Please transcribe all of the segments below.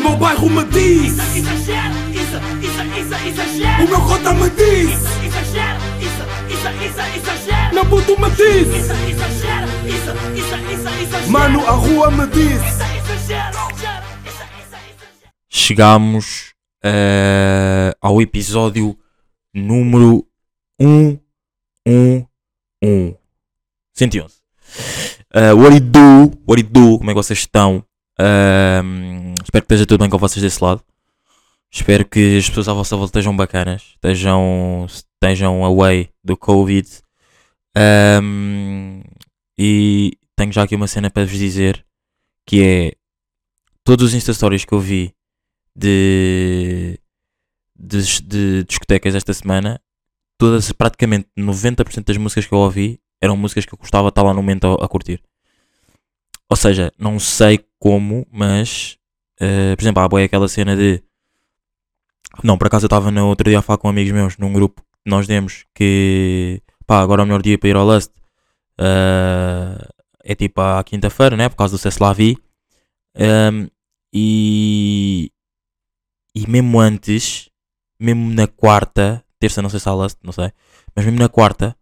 meu bairro me diz Isso, exagero, isso, isso, isso, exagero. O meu cota me diz Isso, exagero, isso, isso, isso, exagero. Meu puto me diz Isso, exagero, isso, isso, isso, exagero. Mano, a rua me diz Isso, exagero, exagero, isso, isso, exagero. Chegámos eh, ao episódio número 111. 111. Uh, what it do? What it do? Como é que vocês estão? Ahm, espero que esteja tudo bem com vocês desse lado. Espero que as pessoas à vossa volta estejam bacanas. Estejam, estejam away do Covid. Ahm, e tenho já aqui uma cena para vos dizer. Que é... Todos os Insta Stories que eu vi de, de, de discotecas esta semana, todas, praticamente 90% das músicas que eu ouvi eram músicas que eu gostava de estar lá no momento a, a curtir. Ou seja, não sei como, mas eh, por exemplo, há boa aquela cena de não, por acaso eu estava no outro dia a falar com amigos meus num grupo que nós demos que pá, agora é o melhor dia para ir ao Lust eh, é tipo à quinta-feira, né? Por causa do Ceslavi. Um, e, e mesmo antes, mesmo na quarta, terça, não sei se há Lust, não sei, mas mesmo na quarta,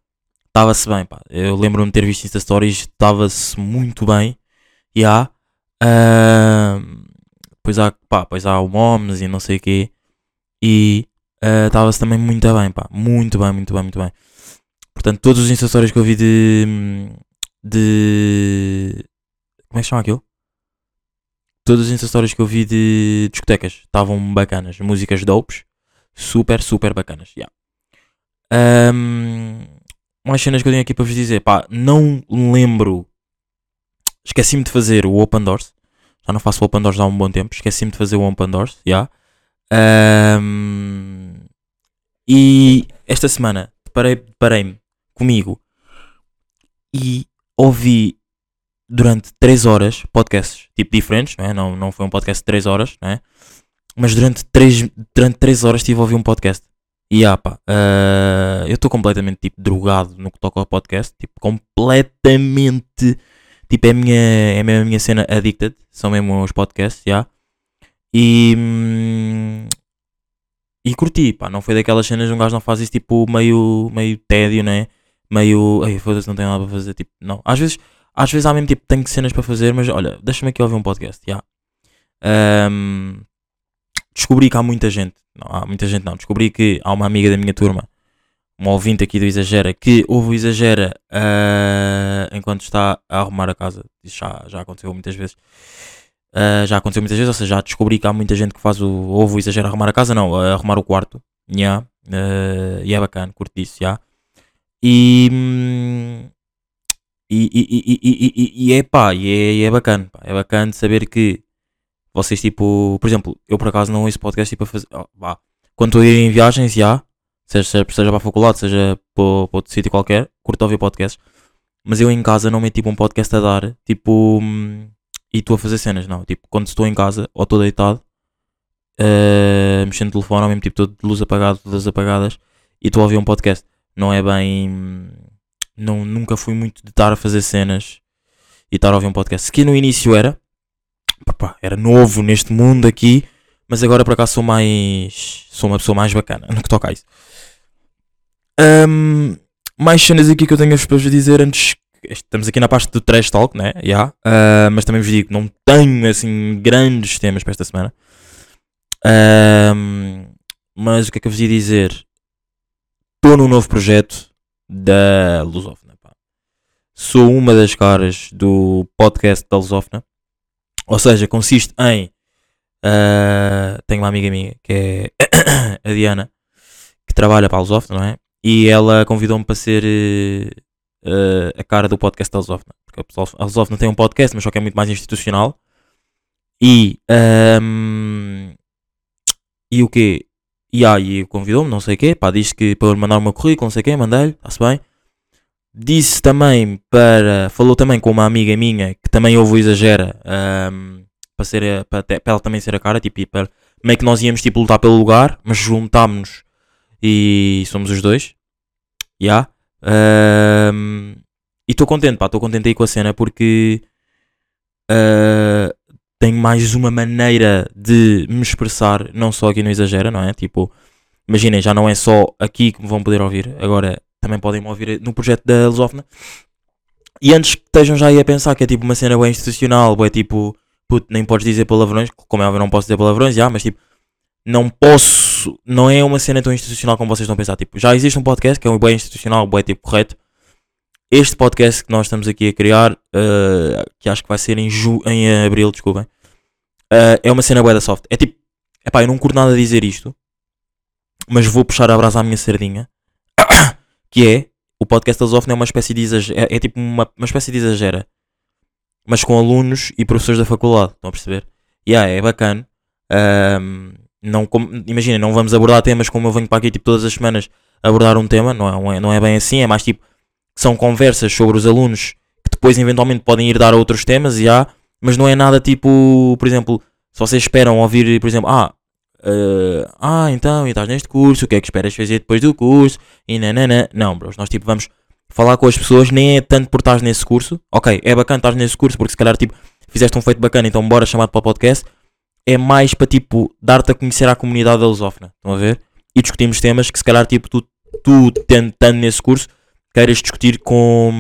estava-se bem, pá. Eu lembro-me de ter visto Insta Stories, estava-se muito bem. E há. Ahm, depois há, pá, depois há o Moms e não sei o quê. E ah, estava-se também muito bem, pá. Muito bem, muito bem, muito bem. Portanto, todos os Insta Stories que eu vi de. de. Como é que chama aquilo? Todos os Insta Stories que eu vi de discotecas estavam bacanas. Músicas dopes. Super, super bacanas. Yeah. Ahm, mais cenas que eu tenho aqui para vos dizer. Pá, não lembro. Esqueci-me de fazer o Open Doors. Já não faço o Open Doors há um bom tempo. Esqueci-me de fazer o Open Doors. Yeah. Ahm, e esta semana deparei- deparei-me comigo e ouvi durante 3 horas podcasts tipo diferentes, não, é? não, não foi um podcast de 3 horas, não é? mas durante 3, durante 3 horas estive a ouvir um podcast. E ah, pá, ah, eu estou completamente tipo drogado no que toca ao podcast, tipo completamente, tipo é a minha, é a minha cena addicted, são mesmo os podcasts, já. E, hum, e curti, pá, não foi daquelas cenas um gajo não faz isso tipo meio, meio tédio, né? Meio, ai foda-se, não tenho nada para fazer, tipo, não. Às vezes, às vezes há mesmo tipo, tenho cenas para fazer, mas olha, deixa-me aqui ouvir um podcast, já. Ahm, descobri que há muita gente, não, há muita gente não, descobri que há uma amiga da minha turma, uma ouvinte aqui do Exagera, que ouve o Exagera ah, enquanto está a arrumar a casa. Isso já, já aconteceu muitas vezes. Ah, já aconteceu muitas vezes, ou seja, já descobri que há muita gente que faz o ouve o Exagera arrumar a casa, não, a arrumar o quarto. Yeah. ah, e é bacana, curto disso, yeah. E, hum, e, e, e, e, e, e é pá, e é, e é bacana, pá, é bacana saber que vocês, tipo, por exemplo, eu por acaso não ouço podcast tipo a fazer. oh. Quando estou a ir em viagens, já, seja, seja, para a faculdade, seja para, para outro sítio qualquer, curto ouvir podcasts. Mas eu em casa não meto tipo um podcast a dar, tipo, hum, e estou a fazer cenas, não. Tipo, quando estou em casa ou estou deitado, eh, mexendo no telefone, ou mesmo tipo, de luz apagada, luzes apagadas, e estou a ouvir um podcast. Não é bem. Não, nunca fui muito de estar a fazer cenas e estar a ouvir um podcast. Se que no início era, Pá, era novo neste mundo aqui, mas agora por acaso sou mais. sou uma pessoa mais bacana no que toca a isso. Ahm, mais cenas aqui que eu tenho para vos dizer antes. Estamos aqui na parte do trash talk, né? Yeah. Ah, mas também vos digo não tenho assim grandes temas para esta semana. Ahm, mas o que é que eu vos ia dizer? Estou num novo projeto da Lusófona. pá. Sou uma das caras do podcast da Lusófona. Ou seja, consiste em. ah, tenho uma amiga minha que é a Diana, que trabalha para a Lusófona, não é? E ela convidou-me para ser eh, eh, a cara do podcast da Lusófona. Porque a pessoa- a Lusófona tem um podcast, mas só que é muito mais institucional. E. ahm, e o quê? E aí convidou-me, não sei o quê, pá, disse que para eu mandar o meu currículo, não sei o quê, mandei-lhe, está-se bem. Disse também para. Falou também com uma amiga minha que também ouve o Exagera ahm, para, ser, a- para, para ela também ser a cara, tipo, para, meio que nós íamos tipo lutar pelo lugar, mas juntámos-nos e somos os dois. Já. Ahm, e estou contente, pá, estou contente aí com a cena porque ah, tenho mais uma maneira de me expressar, não só aqui no Exagera, não é? Tipo, imaginem, já não é só aqui que me vão poder ouvir, agora também podem me ouvir no projeto da Lusófona. E antes que estejam já aí a pensar que é tipo uma cena bem institucional, é tipo, puto, nem podes dizer palavrões, como é óbvio, não posso dizer palavrões, já, mas tipo, não posso, não é uma cena tão institucional como vocês estão a pensar. Tipo, já existe um podcast que é um bem institucional, bem tipo correto. Este podcast que nós estamos aqui a criar, uh, que acho que vai ser em, ju em abril, desculpem, uh, é uma cena bué da soft. É tipo, epá, eu não curto nada a dizer isto, mas vou puxar a brasa à minha sardinha, que é, o podcast da Zofne é uma espécie de exagero, é, é tipo uma, uma espécie de exagera, mas com alunos e professores da faculdade, estão a perceber? E yeah, é bacana. Um, não, imagina, não vamos abordar temas como eu venho para aqui tipo, todas as semanas abordar um tema, não é, não é bem assim, é mais tipo são conversas sobre os alunos que depois eventualmente podem ir dar a outros temas, e há, mas não é nada tipo, por exemplo, se vocês esperam ouvir, por exemplo, ah, uh, ah, então, e estás neste curso, o que é que esperas fazer depois do curso, e nanana, não, bros, nós tipo vamos falar com as pessoas, nem é tanto por estar nesse curso, ok, é bacana estar nesse curso, porque se calhar tipo, fizeste um feito bacana, então bora chamar-te para o podcast, é mais para tipo, dar-te a conhecer à comunidade da lusófona, estão a ver? E discutimos temas que se calhar tipo, tu, tu tentando nesse curso, queiras discutir com.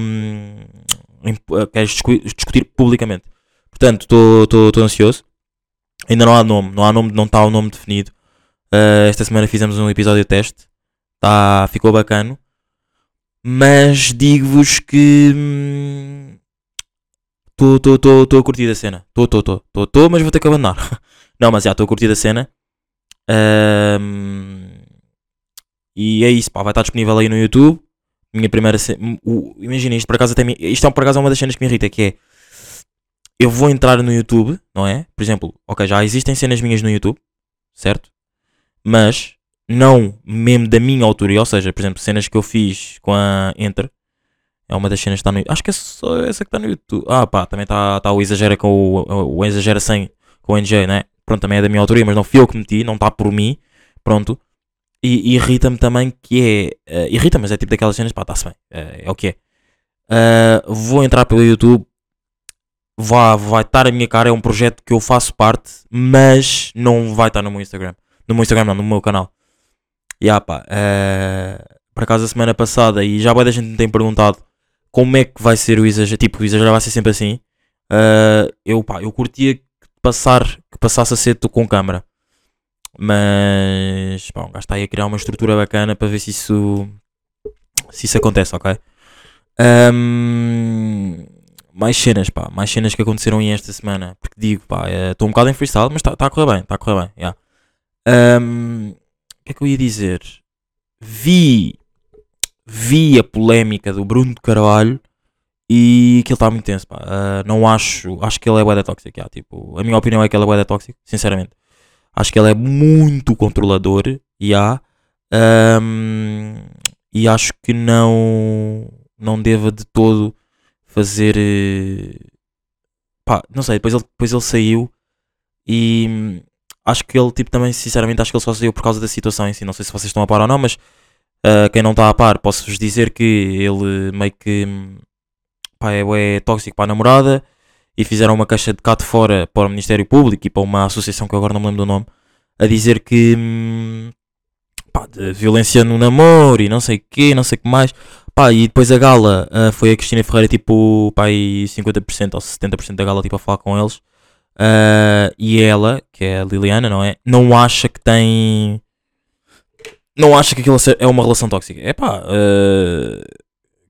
Eh, queiras discutir publicamente. Portanto, estou ansioso. Ainda não há nome, não há nome, não está o nome definido. Uh, esta semana fizemos um episódio teste. Tá, ficou bacana. Mas digo-vos que. Estou a curtir a cena. Estou, estou, estou. Estou, mas vou ter que abandonar. não, mas já estou a curtir a cena. Uh, e é isso, pá. Vai estar disponível aí no YouTube minha primeira cena. Imagina, isto por acaso até me, Isto é, por acaso é uma das cenas que me irrita, que é. Eu vou entrar no YouTube, não é? Por exemplo, ok, já existem cenas minhas no YouTube, certo? Mas não mesmo da minha autoria, ou seja, por exemplo, cenas que eu fiz com a Enter. É uma das cenas que está no Acho que é só essa que está no YouTube. Ah, pá, também está tá o Exagera com o, o Exagera sem com o NG, né? Pronto, também é da minha autoria, mas não fui eu que meti, não está por mim. Pronto. E irrita-me também que é. Uh, irrita, mas é tipo daquelas cenas, pá, está-se bem. Uh, é o que é. Uh, vou entrar pelo YouTube. Vai, vai estar a minha cara. É um projeto que eu faço parte, mas não vai estar no meu Instagram. No meu Instagram, não, no meu canal. E yeah, pá. por acaso, a semana passada, e já a gente me tem perguntado como é que vai ser o exagero. Tipo, o exagero vai ser sempre assim. eu, pá, eu curtia passar, que passasse a ser tu com câmera. Mas, bom, gajo está aí a criar uma estrutura bacana para ver se isso, se isso acontece, ok? Um, mais cenas, pá, mais cenas que aconteceram em esta semana. Porque digo, pá, estou um bocado em freestyle, mas está tá a correr bem, está a correr bem, yeah. um, O que é que eu ia dizer? Vi, vi a polémica do Bruno de Carvalho e ele está muito tenso, pá. Uh, não acho, acho que ele é bué tóxico, yeah, tipo, a minha opinião é que ele é bué tóxico, sinceramente. Acho que ele é muito controlador e há. Um, e acho que não não deva de todo fazer eh, pá, não sei, depois ele, depois ele saiu e hum, acho que ele tipo também sinceramente acho que ele só saiu por causa da situação em si, não sei se vocês estão a par ou não, mas uh, quem não está a par posso-vos dizer que ele meio que hum, pá, é, é tóxico para a namorada e fizeram uma caixa de cá de fora para o Ministério Público e para uma associação que eu agora não me lembro do nome, a dizer que hum, pá, de violência no namoro e não sei o que, não sei o que mais. Pá, e depois a gala uh, foi a Cristina Ferreira, tipo, pá, e 50% ou 70% da gala, tipo, a falar com eles. Uh, e ela, que é a Liliana, não é? Não acha que tem. Não acha que aquilo é uma relação tóxica. É pá, uh,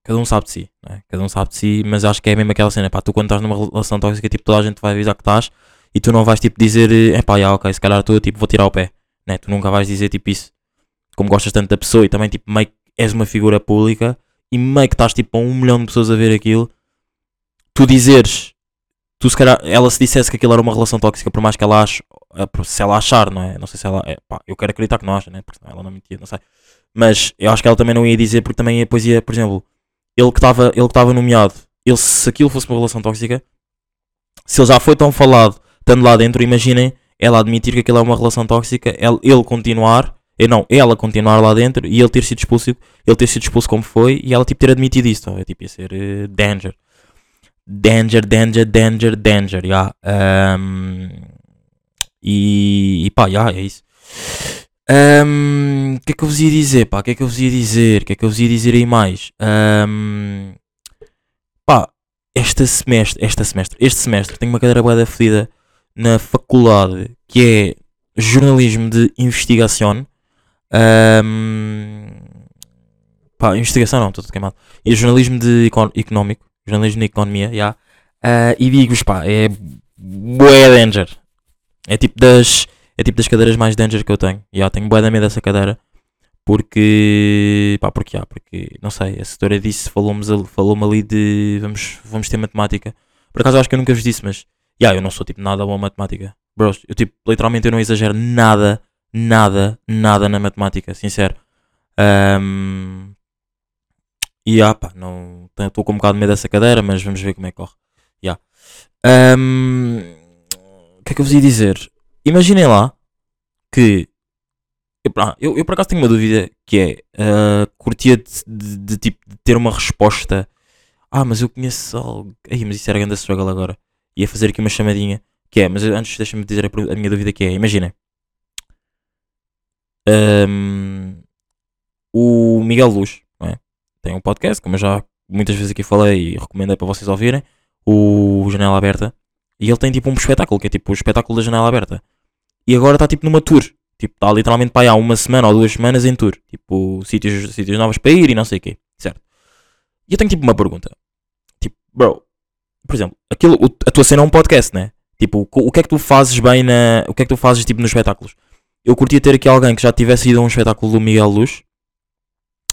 cada um sabe de si, é? cada um sabe de si, mas acho que é mesmo aquela cena, pá, tu quando estás numa relação tóxica, tipo, toda a gente vai avisar que estás e tu não vais, tipo, dizer, é pá, yeah, ok, se calhar tu, tipo, vou tirar o pé, né? Tu nunca vais dizer, tipo, isso, como gostas tanto da pessoa e também, tipo, meio que és uma figura pública e meio que estás, tipo, a um milhão de pessoas a ver aquilo, tu dizeres, tu se calhar, ela se dissesse que aquilo era uma relação tóxica, por mais que ela ache, eh, se ela achar, não é? Não sei se ela, é, pá, eu quero acreditar que não acha, né? Porque ela não mentia, não sei. Mas eu acho que ela também não ia dizer, porque também depois ia, por exemplo, ele que estava ele que estava nomeado, ele, se aquilo fosse uma relação tóxica, se ele já foi tão falado, estando lá dentro, imaginem ela admitir que aquilo é uma relação tóxica, ele, ele continuar, e não, ela continuar lá dentro e ele ter sido expulso, ele ter sido expulso como foi e ela tipo ter admitido isso, é tipo ia ser uh, danger. danger, danger, danger, danger, yeah. Um, e, e pá, yeah, é isso. Um, O que é que eu vos ia dizer, pá? O que é que eu vos ia dizer? O que é que eu vos ia dizer aí mais? Um, pá, esta semestre, esta semestre, este semestre tenho uma cadeira boa fedida na faculdade que é jornalismo de investigação. Um, pá, investigação não, estou queimado. E jornalismo de econ- económico, jornalismo de economia, já. Ah, e digo-vos, pá, é bué danger. É tipo das, é tipo das cadeiras mais danger que eu tenho. Já, tenho bué da medo dessa cadeira. Porque, pá, porque, já, porque, não sei, a setora disse, falou-me falou ali de, vamos, vamos ter matemática. Por acaso acho que eu nunca vos disse, mas, já, eu não sou tipo nada bom a matemática. Bros, eu tipo, literalmente eu não exagero nada, nada, nada na matemática, sincero. Ahm, e ah, pá, não estou com um bocado de medo dessa cadeira, mas vamos ver como é que corre. Ya. Ahm, O que é que eu vos ia dizer? Imaginem lá que eu, eu, eu por acaso tenho uma dúvida que é ah, curtia de, de- de, tipo de ter uma resposta. Ah, mas eu conheço algo. Ai, mas isso era grande struggle agora. Ia fazer aqui uma chamadinha. Que é, mas antes deixa-me dizer a, a minha dúvida que é, imaginem. Ahm, o Miguel Luz, é? Tem um podcast, como eu já muitas vezes aqui falei e recomendei para vocês ouvirem, o Janela Aberta. E ele tem tipo um espetáculo, que é tipo o espetáculo da Janela Aberta. E agora está tipo numa tour. Tipo, está literalmente para aí há uma semana ou duas semanas em tour. Tipo, sítios, sítios novos para ir e não sei o quê. Certo? E eu tenho tipo uma pergunta. Tipo, bro, por exemplo, aquilo, o- a tua cena é um podcast, né? Tipo, o, o que é que tu fazes bem na. O que é que tu fazes tipo nos espetáculos? Eu curtia ter aqui alguém que já tivesse ido a um espetáculo do Miguel Luz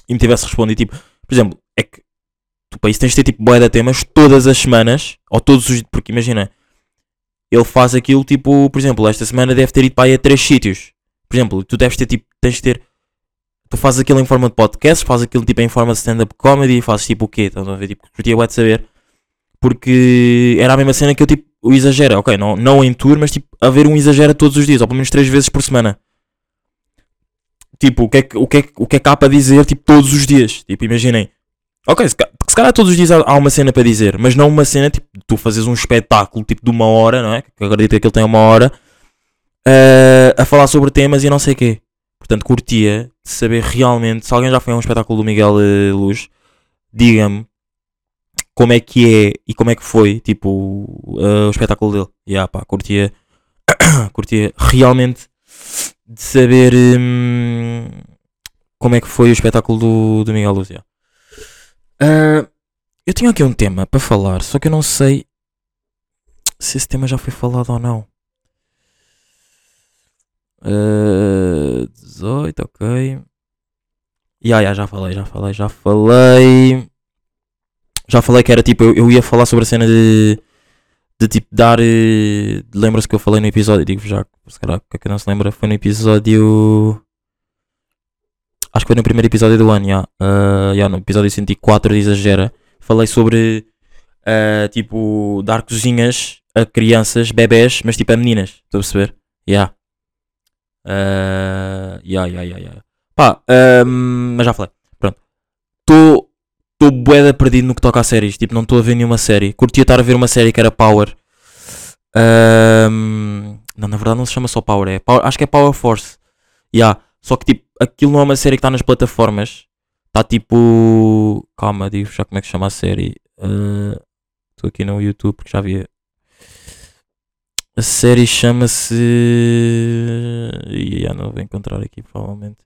e me tivesse respondido, tipo, por exemplo, é que tu para isso tens de ter tipo boia de temas todas as semanas, ou todos os. Porque imagina, ele faz aquilo tipo, por exemplo, esta semana deve ter ido para aí a três sítios. Por exemplo, tu deves ter tipo, tens de ter. Tu fazes aquilo em forma de podcast, fazes aquilo tipo em forma de stand-up comedy, fazes tipo o quê? Estás a ver? Tipo, curtia bué de saber. Porque era a mesma cena que eu tipo, o exagero, ok, não, não em tour, mas tipo, haver um exagero todos os dias, ou pelo menos três vezes por semana. Tipo, o que é que, o que, é, o que, é que há para dizer tipo, todos os dias? Tipo, imaginem. Ok, ca- se calhar todos os dias há, uma cena para dizer, mas não uma cena tipo, tu fazes um espetáculo tipo de uma hora, não é? Que acredito que ele tem uma hora eh, a falar sobre temas e não sei o quê. Portanto, curtia de saber realmente se alguém já foi a um espetáculo do Miguel eh, Luz, diga-me como é que é e como é que foi tipo eh, o espetáculo dele. E ah, pá, curtia, curtia realmente de saber hum, como é que foi o espetáculo do, do Miguel Luz. yeah. Ah, eu tenho aqui um tema para falar, só que eu não sei se esse tema já foi falado ou não. Ah, 18, ok. Ya, ya, já falei, já falei, já falei. Já falei que era tipo, eu, eu ia falar sobre a cena de. De tipo dar. eh, Lembra-se que eu falei no episódio? Digo já, se calhar, é que não se lembra? Foi no episódio. Acho que foi no primeiro episódio do ano, já. Ah, já, no episódio 104 de Exagera. Falei sobre. ah, tipo, dar cozinhas a crianças, bebés, mas tipo a meninas. Estou a perceber? Ya. Ah, ya, ya, ya. Pá, ahm, mas já falei. Pronto. Estou. De perdido no que toca a séries. Tipo, não estou a ver nenhuma série. Curtia estar a ver uma série que era Power. Ahm, não, na verdade não se chama só Power. É Power- acho que é Power Force. Ya. Só que tipo, aquilo não é uma série que está nas plataformas. Está tipo. Calma, digo já como é que chama a série. Estou aqui no YouTube porque já vi. A série chama-se. Ya, não vou encontrar aqui provavelmente.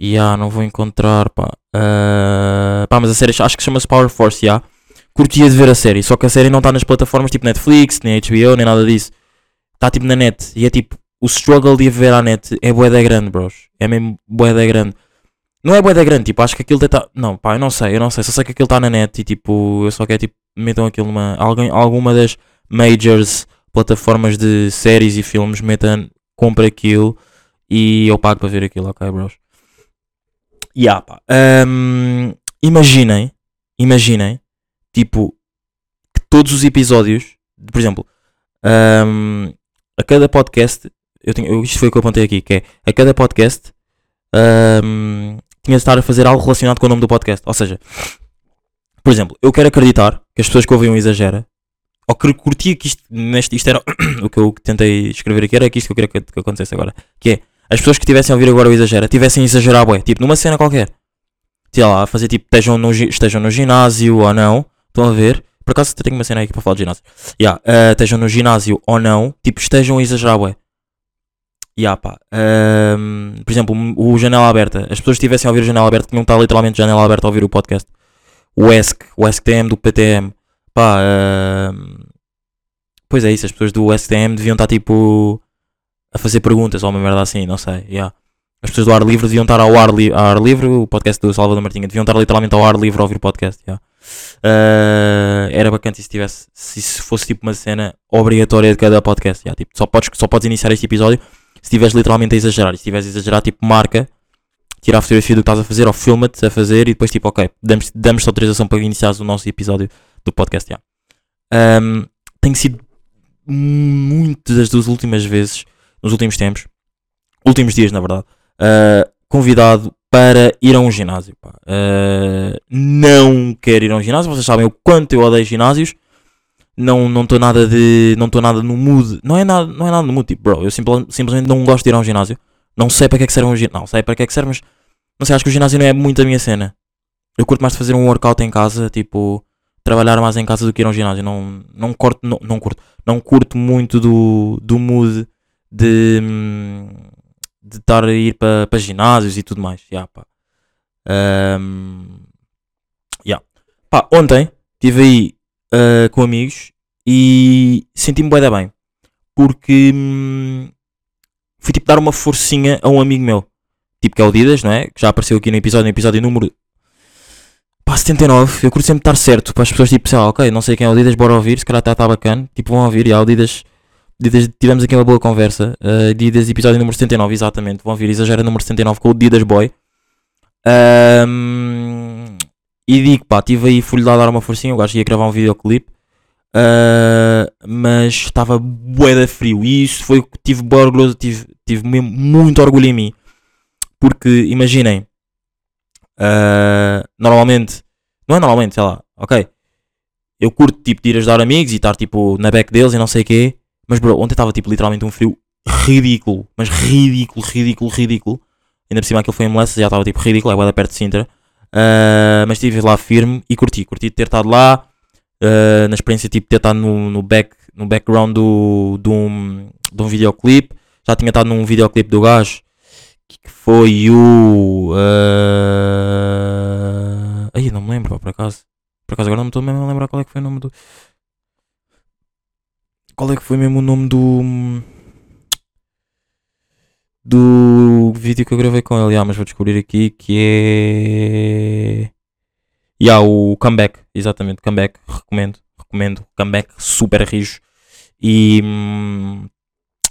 Ya, não vou encontrar, pá. Ah, pá, mas a série acho que chama-se Power Force, ya. Curtia de ver a série, só que a série não está nas plataformas tipo Netflix, nem HBO, nem nada disso. Está tipo na net. E é tipo, o struggle de a ver à net é bué da grande, bros. É mesmo bué da grande. Não é bué da grande, tipo, acho que aquilo está... Não, pá, eu não sei, eu não sei. Só sei que aquilo está na net e tipo, eu só quero tipo, metam aquilo numa... Alguém, alguma das majors plataformas de séries e filmes, metam, compra aquilo e eu pago para ver aquilo, ok, bros? Yeah, pá. Ahm, imaginem, imaginem, tipo, que todos os episódios, por exemplo, ahm, a cada podcast, eu tenho, isto foi o que eu apontei aqui, que é, a cada podcast, ahm, tinha de estar a fazer algo relacionado com o nome do podcast. Ou seja, Por exemplo, eu quero acreditar que as pessoas que ouvem Exagera, ou que curtia que isto, neste, isto era o que eu tentei escrever aqui, era que isto que eu queria que, que acontecesse agora. Que é, as pessoas que tivessem a ouvir agora o Exagera, tivessem a exagerar, bué, tipo, numa cena qualquer. Sei lá, fazer tipo, estejam no, estejam no ginásio ou não, estão a ver? Por acaso tenho uma cena aí para falar de ginásio. Yeah, eh, estejam no ginásio ou não, tipo, estejam a exagerar, bué. Yeah, pá. Ehm, por exemplo, o Janela Aberta. As pessoas estivessem a ouvir o Janela Aberta tinham que estar literalmente Janela Aberta a ouvir o podcast. O ESC, o ESC-TM do PTM. Pá, ehm, pois é isso, as pessoas do ESC-TM deviam estar tipo a fazer perguntas ou uma merda assim, não sei. Yeah. As pessoas do ar livre deviam estar ao ar, li ar livre, o podcast do Salvador Martinha, deviam estar literalmente ao ar livre a ouvir o podcast. yeah. Eh, era bacana se tivesse, se fosse tipo uma cena obrigatória de cada podcast. yeah. Tipo, só, podes, só podes iniciar este episódio se estiveres literalmente a exagerar. E se estiveres a exagerar, tipo, marca, tira a fotografia do que estás a fazer, ou filma-te a fazer, e depois, tipo, ok, damos- damos-te autorização para iniciares o nosso episódio do podcast. Yeah. Ahm, tem sido muitas das últimas vezes, nos últimos tempos, últimos dias, na verdade, ah, convidado para ir a um ginásio. Ah, não quero ir a um ginásio, vocês sabem o quanto eu odeio ginásios não não estou nada de não estou nada no mood. Não é nada não é nada no mood tipo bro eu simple- simplesmente não gosto de ir a um ginásio. Não sei para que é que serve um ginásio não sei para que é que serve mas não sei acho que o ginásio não é muito a minha cena. Eu curto mais de fazer um workout em casa tipo trabalhar mais em casa do que ir a um ginásio. Não não curto não, não curto. Não curto muito do do mood de de estar a ir para para ginásios e tudo mais. Yeah, pá. Ahm, yeah. Pá, ontem estive aí ah, com amigos e senti-me bué bem. Porque hum, fui tipo dar uma forcinha a um amigo meu. Tipo que é o Didas, não é? Que já apareceu aqui no episódio, no episódio número pá, 79. Eu curto sempre estar certo para as pessoas tipo, sei lá, ok, não sei quem é o Didas, bora ouvir, se calhar está tá bacana. Tipo, vão ouvir, já, o Didas, Didas, tivemos aqui uma boa conversa. ah, Didas, episódio número 79, exatamente. Vão ouvir, exagera número 79 com o Didas Boy. Ahm, e digo, pá, estive aí, fui-lhe dar uma forcinha. O gajo ia gravar um videoclipe. Ah, mas estava bué da frio. E isso foi que tive bué orgulhoso, tive, tive muito orgulho em mim. Porque, imaginem, ah, normalmente, não é normalmente, sei lá, ok. Eu curto tipo de ir ajudar amigos e estar tipo na back deles e não sei o quê. Mas bro, ontem estava tipo literalmente um frio ridículo. Mas ridículo, ridículo, ridículo. Ainda por cima aquilo foi em Molessa, já estava tipo ridículo, é bué da perto de Sintra. Ah, mas estive lá firme e curti, curti de ter estado lá. ah, na experiência tipo de ter estado no, no, back, no background do, do, um, de um videoclipe. Já tinha estado num videoclipe do gajo que foi o. ah, Aí não me lembro, por acaso. Por acaso agora não me estou mesmo a lembrar qual é que foi o nome do. Qual é que foi mesmo o nome do. Do vídeo que eu gravei com ele, ah, mas vou descobrir aqui que é. Yeah, o Comeback, exatamente, Comeback, recomendo, recomendo, Comeback, super rijo. E. Hum,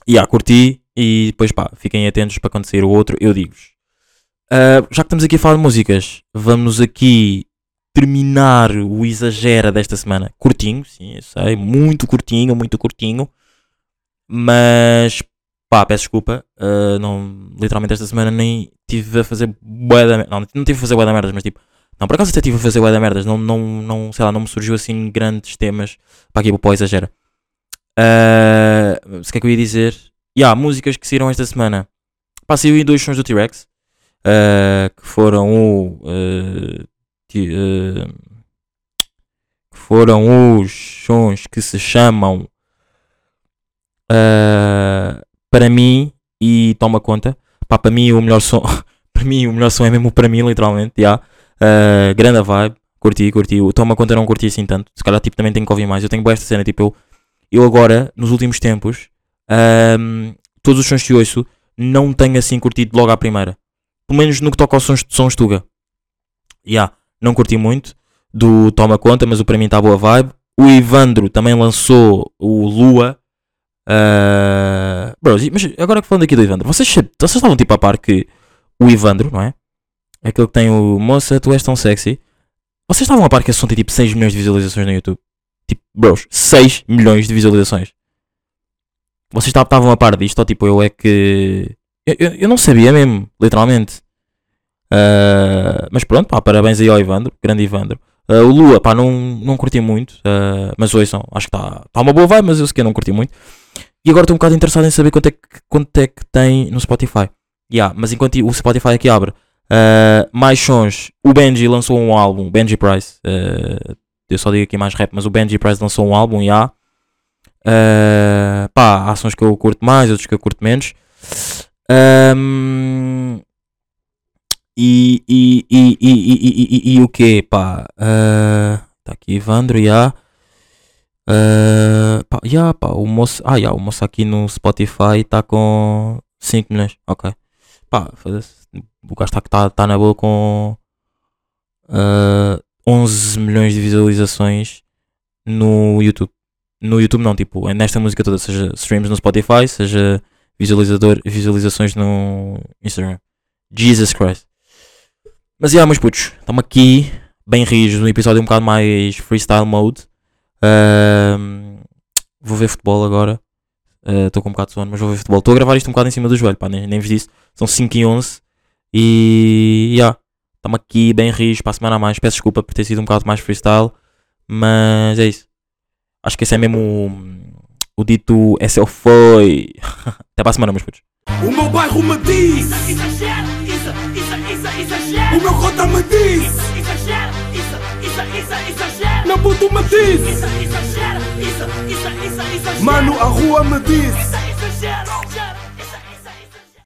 yeah, curti. E depois, pá, fiquem atentos para quando sair o outro, eu digo-vos. Ah, já que estamos aqui a falar de músicas, vamos aqui terminar o exagera desta semana. Curtinho, sim, eu sei, muito curtinho, muito curtinho. Mas, pá, peço desculpa. ah, não, literalmente esta semana nem tive a fazer bué da. Não, não tive a fazer bué da merdas, mas tipo. Não, por acaso até tive a fazer bué da merdas. Não, não, não, sei lá, não me surgiu assim grandes temas para aqui o exagera. Ah, se que é que eu ia dizer? E há músicas que saíram esta semana. Pá, saiu dois sons do T-Rex. ah, que foram o. ah, que foram os sons que se chamam. ah, para mim e toma conta. Pá, para mim o melhor som. para mim o melhor som é mesmo para mim, literalmente. já. Ah, grande vibe. Curti, curti. O toma conta não curti assim tanto. Se calhar tipo, também tenho que ouvir mais. Eu tenho boa esta cena. Tipo, eu, eu agora, nos últimos tempos, ahm, todos os sons que ouço, não tenho assim curtido logo à primeira. Pelo menos no que toca aos sons de sons Tuga. Ya, não curti muito do Toma Conta, mas o para mim está boa vibe. O Ivandro também lançou o Lua. Ah, bros, mas agora que falando aqui do Ivandro, vocês, vocês estavam tipo a par que o Ivandro, não é? Aquele que tem o Moça, tu és tão sexy. Vocês estavam a par que esse som tem tipo 6 milhões de visualizações no YouTube? Tipo, bros, 6 milhões de visualizações. Vocês estavam- a par disto ou tipo eu é que. Eu, eu, eu não sabia mesmo, literalmente. Ah, mas pronto, pá, parabéns aí ao Ivandro, grande Ivandro. Uh, o Lua, pá, não, não curti muito, uh, mas ouçam, acho que está tá uma boa vibe, mas eu sequer não curti muito. E agora estou um bocado interessado em saber quanto é que, quanto é que tem no Spotify. Yeah, mas enquanto o Spotify aqui abre uh, mais sons, o Benji lançou um álbum, Benji Price. Eu só digo aqui mais rap, mas o Benji Price lançou um álbum, já. Uh, pá, há sons que eu curto mais, outros que eu curto menos. Um, e, e, e, e, e, o que, pá? Está aqui Evandro, já. Uh, pá, yeah, pá, o moço, ah, yeah, o moço aqui no Spotify está com 5 milhões, ok. Pá, o gajo está tá, tá na boa com uh, 11 milhões de visualizações no YouTube. No YouTube não, tipo, é nesta música toda, seja streams no Spotify, seja visualizador, visualizações no Instagram. Jesus Christ. Mas yeah, meus putos, estamos aqui bem rijos, no episódio um bocado mais freestyle mode. Uh, vou ver futebol agora. Estou uh, com um bocado de sono, mas vou ver futebol. Estou a gravar isto um bocado em cima do joelho, pá, nem, nem vos disse. São 5 e 11 e. Yeah, estamos aqui bem rijos para a semana a mais. Peço desculpa por ter sido um bocado mais freestyle, mas é isso. Acho que esse é mesmo o, o dito esse é o foi. Até para a semana, meus putos. O meu bairro me diz, isso, isso, isso, exagero. o meu cota me diz, Exagero, isso, isso, isso, exagero. meu puto me diz, Isso, exagero, isso, isso, isso, exagero. mano, a rua me diz. Isso, exagero.